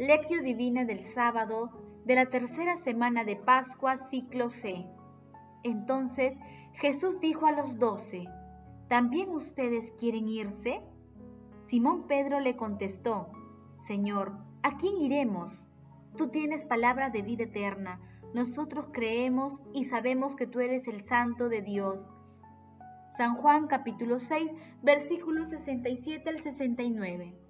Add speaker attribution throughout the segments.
Speaker 1: Lectio Divina del sábado de la tercera semana de Pascua, ciclo C. Entonces Jesús dijo a los doce, ¿también ustedes quieren irse? Simón Pedro le contestó, Señor, ¿a quién iremos? Tú tienes palabra de vida eterna, nosotros creemos y sabemos que tú eres el Santo de Dios. San Juan capítulo 6, versículos 67 al 69.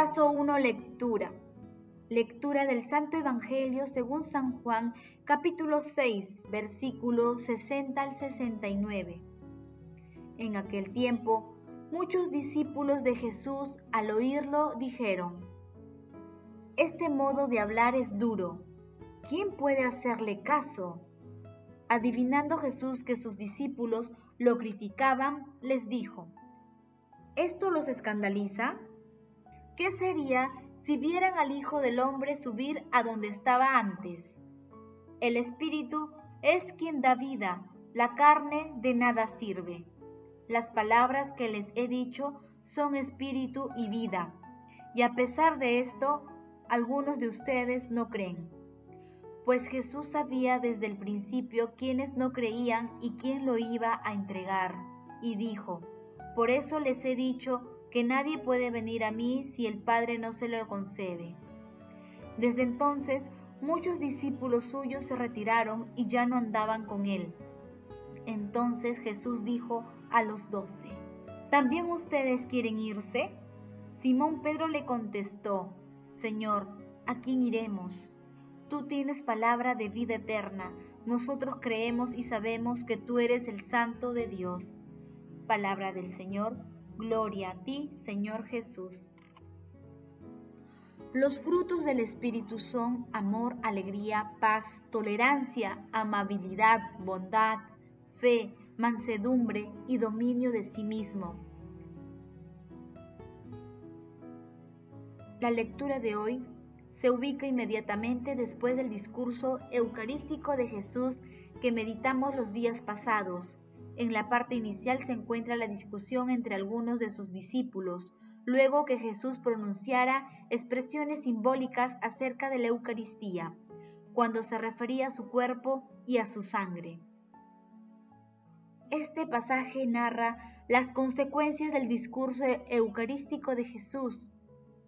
Speaker 1: Paso 1. Lectura. Lectura del Santo Evangelio según San Juan, capítulo 6, versículos 60 al 69. En aquel tiempo, muchos discípulos de Jesús al oírlo dijeron, Este modo de hablar es duro, ¿quién puede hacerle caso? Adivinando Jesús que sus discípulos lo criticaban, les dijo, ¿esto los escandaliza? ¿Qué sería si vieran al Hijo del Hombre subir a donde estaba antes? El Espíritu es quien da vida, la carne de nada sirve. Las palabras que les he dicho son espíritu y vida, y a pesar de esto, algunos de ustedes no creen. Pues Jesús sabía desde el principio quiénes no creían y quién lo iba a entregar, y dijo, por eso les he dicho que nadie puede venir a mí si el Padre no se lo concede. Desde entonces muchos discípulos suyos se retiraron y ya no andaban con él. Entonces Jesús dijo a los doce, ¿también ustedes quieren irse? Simón Pedro le contestó, Señor, ¿a quién iremos? Tú tienes palabra de vida eterna, nosotros creemos y sabemos que tú eres el Santo de Dios. Palabra del Señor Gloria a ti, Señor Jesús. Los frutos del Espíritu son amor, alegría, paz, tolerancia, amabilidad, bondad, fe, mansedumbre y dominio de sí mismo. La lectura de hoy se ubica inmediatamente después del discurso eucarístico de Jesús que meditamos los días pasados, en la parte inicial se encuentra la discusión entre algunos de sus discípulos, luego que Jesús pronunciara expresiones simbólicas acerca de la Eucaristía, cuando se refería a su cuerpo y a su sangre. Este pasaje narra las consecuencias del discurso eucarístico de Jesús.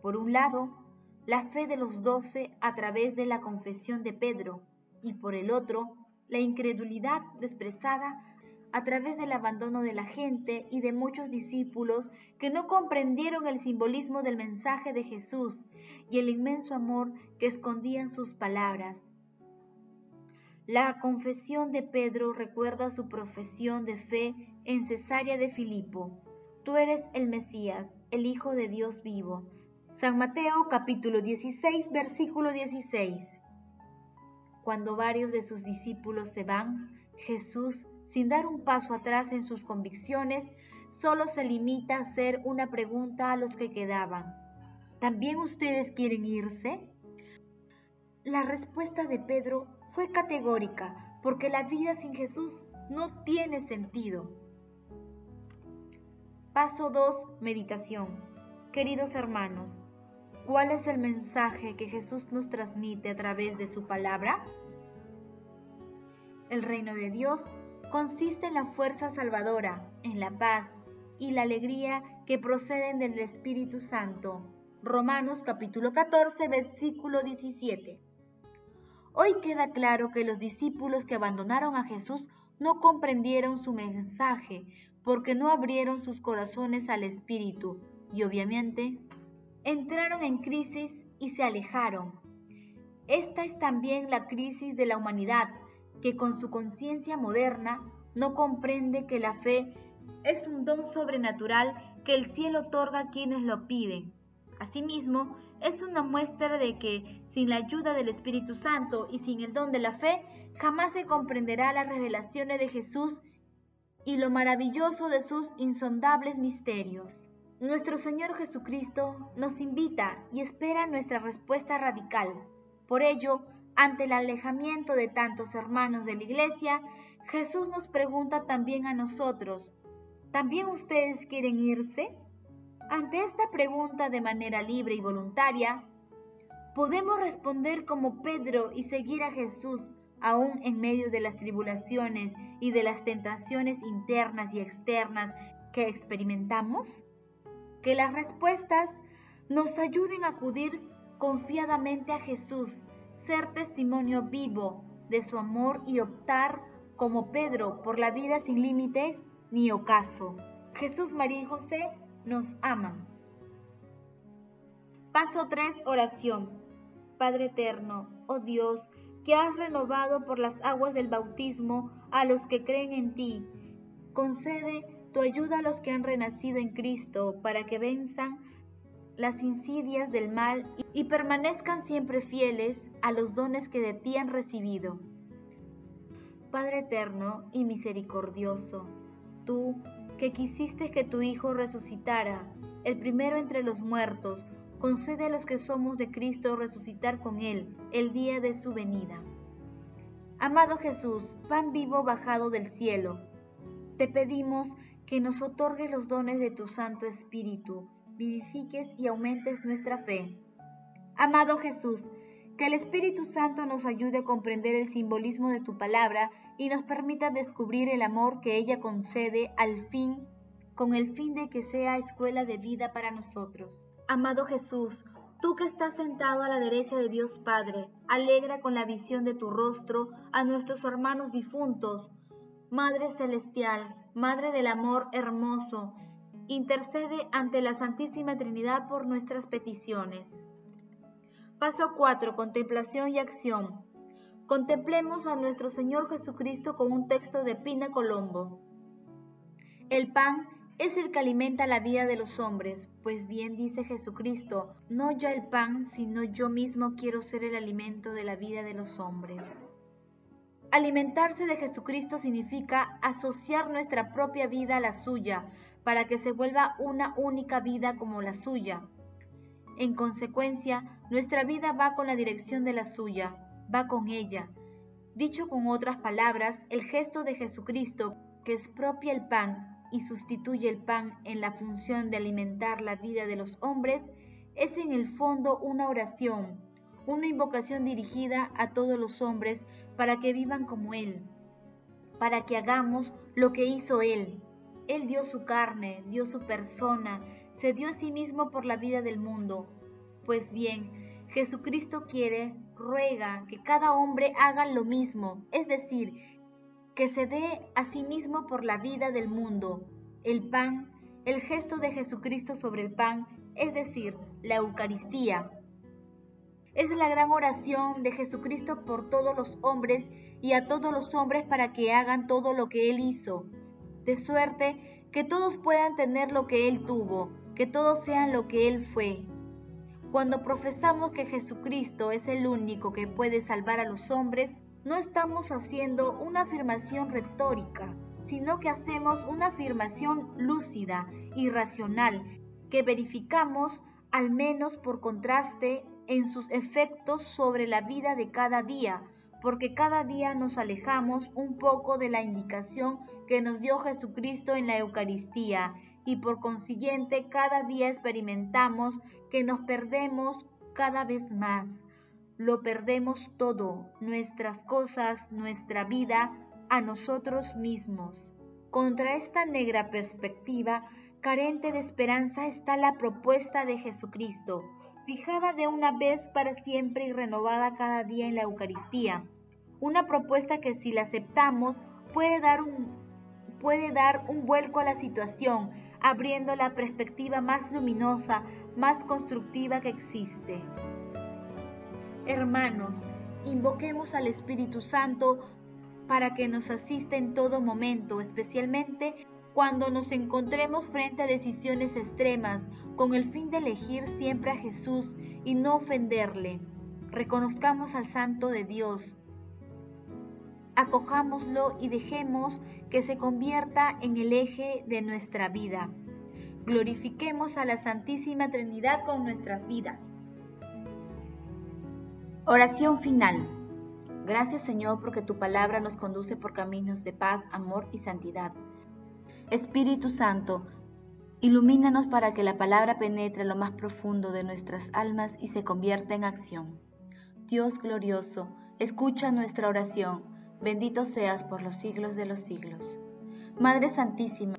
Speaker 1: Por un lado, la fe de los doce a través de la confesión de Pedro, y por el otro, la incredulidad expresada a través del abandono de la gente y de muchos discípulos que no comprendieron el simbolismo del mensaje de Jesús y el inmenso amor que escondían sus palabras. La confesión de Pedro recuerda su profesión de fe en Cesarea de Filipo. Tú eres el Mesías, el Hijo de Dios vivo. San Mateo capítulo 16 versículo 16. Cuando varios de sus discípulos se van, Jesús sin dar un paso atrás en sus convicciones, solo se limita a hacer una pregunta a los que quedaban. ¿También ustedes quieren irse? La respuesta de Pedro fue categórica, porque la vida sin Jesús no tiene sentido. Paso 2. Meditación. Queridos hermanos, ¿cuál es el mensaje que Jesús nos transmite a través de su palabra? El reino de Dios consiste en la fuerza salvadora, en la paz y la alegría que proceden del Espíritu Santo. Romanos capítulo 14, versículo 17. Hoy queda claro que los discípulos que abandonaron a Jesús no comprendieron su mensaje porque no abrieron sus corazones al Espíritu y obviamente entraron en crisis y se alejaron. Esta es también la crisis de la humanidad que con su conciencia moderna no comprende que la fe es un don sobrenatural que el cielo otorga a quienes lo piden. Asimismo, es una muestra de que sin la ayuda del Espíritu Santo y sin el don de la fe, jamás se comprenderá las revelaciones de Jesús y lo maravilloso de sus insondables misterios. Nuestro Señor Jesucristo nos invita y espera nuestra respuesta radical. Por ello, ante el alejamiento de tantos hermanos de la Iglesia, Jesús nos pregunta también a nosotros, ¿también ustedes quieren irse? Ante esta pregunta de manera libre y voluntaria, podemos responder como Pedro y seguir a Jesús aún en medio de las tribulaciones y de las tentaciones internas y externas que experimentamos? Que las respuestas nos ayuden a acudir confiadamente a Jesús, ser testimonio vivo de su amor y optar como Pedro por la vida sin límites ni ocaso. Jesús, María y José nos aman. Paso 3, oración. Padre eterno, oh Dios, que has renovado por las aguas del bautismo a los que creen en ti. Concede tu ayuda a los que han renacido en Cristo para que venzan las insidias del mal y permanezcan siempre fieles a los dones que de ti han recibido. Padre eterno y misericordioso, tú que quisiste que tu Hijo resucitara, el primero entre los muertos, concede a los que somos de Cristo resucitar con Él el día de su venida. Amado Jesús, pan vivo bajado del cielo, te pedimos que nos otorgues los dones de tu Santo Espíritu, vivifiques y aumentes nuestra fe. Amado Jesús, que el Espíritu Santo nos ayude a comprender el simbolismo de tu palabra y nos permita descubrir el amor que ella concede al fin, con el fin de que sea escuela de vida para nosotros. Amado Jesús, tú que estás sentado a la derecha de Dios Padre, alegra con la visión de tu rostro a nuestros hermanos difuntos. Madre Celestial, Madre del Amor Hermoso, intercede ante la Santísima Trinidad por nuestras peticiones. Paso 4. Contemplación y acción. Contemplemos a nuestro Señor Jesucristo con un texto de Pina Colombo. El pan es el que alimenta la vida de los hombres, pues bien dice Jesucristo, no ya el pan, sino yo mismo quiero ser el alimento de la vida de los hombres. Alimentarse de Jesucristo significa asociar nuestra propia vida a la suya, para que se vuelva una única vida como la suya. En consecuencia, nuestra vida va con la dirección de la suya, va con ella. Dicho con otras palabras, el gesto de Jesucristo, que expropia el pan y sustituye el pan en la función de alimentar la vida de los hombres, es en el fondo una oración, una invocación dirigida a todos los hombres para que vivan como Él, para que hagamos lo que hizo Él. Él dio su carne, dio su persona, se dio a sí mismo por la vida del mundo. Pues bien, Jesucristo quiere, ruega que cada hombre haga lo mismo, es decir, que se dé a sí mismo por la vida del mundo. El pan, el gesto de Jesucristo sobre el pan, es decir, la Eucaristía. Es la gran oración de Jesucristo por todos los hombres y a todos los hombres para que hagan todo lo que Él hizo, de suerte que todos puedan tener lo que Él tuvo, que todos sean lo que Él fue. Cuando profesamos que Jesucristo es el único que puede salvar a los hombres, no estamos haciendo una afirmación retórica, sino que hacemos una afirmación lúcida y racional que verificamos al menos por contraste en sus efectos sobre la vida de cada día, porque cada día nos alejamos un poco de la indicación que nos dio Jesucristo en la Eucaristía y por consiguiente cada día experimentamos que nos perdemos cada vez más lo perdemos todo, nuestras cosas, nuestra vida, a nosotros mismos. Contra esta negra perspectiva, carente de esperanza, está la propuesta de Jesucristo, fijada de una vez para siempre y renovada cada día en la Eucaristía. Una propuesta que si la aceptamos puede dar un, puede dar un vuelco a la situación, abriendo la perspectiva más luminosa, más constructiva que existe. Hermanos, invoquemos al Espíritu Santo para que nos asista en todo momento, especialmente cuando nos encontremos frente a decisiones extremas con el fin de elegir siempre a Jesús y no ofenderle. Reconozcamos al Santo de Dios. Acojámoslo y dejemos que se convierta en el eje de nuestra vida. Glorifiquemos a la Santísima Trinidad con nuestras vidas. Oración final. Gracias Señor porque tu palabra nos conduce por caminos de paz, amor y santidad. Espíritu Santo, ilumínanos para que la palabra penetre en lo más profundo de nuestras almas y se convierta en acción. Dios glorioso, escucha nuestra oración. Bendito seas por los siglos de los siglos. Madre Santísima,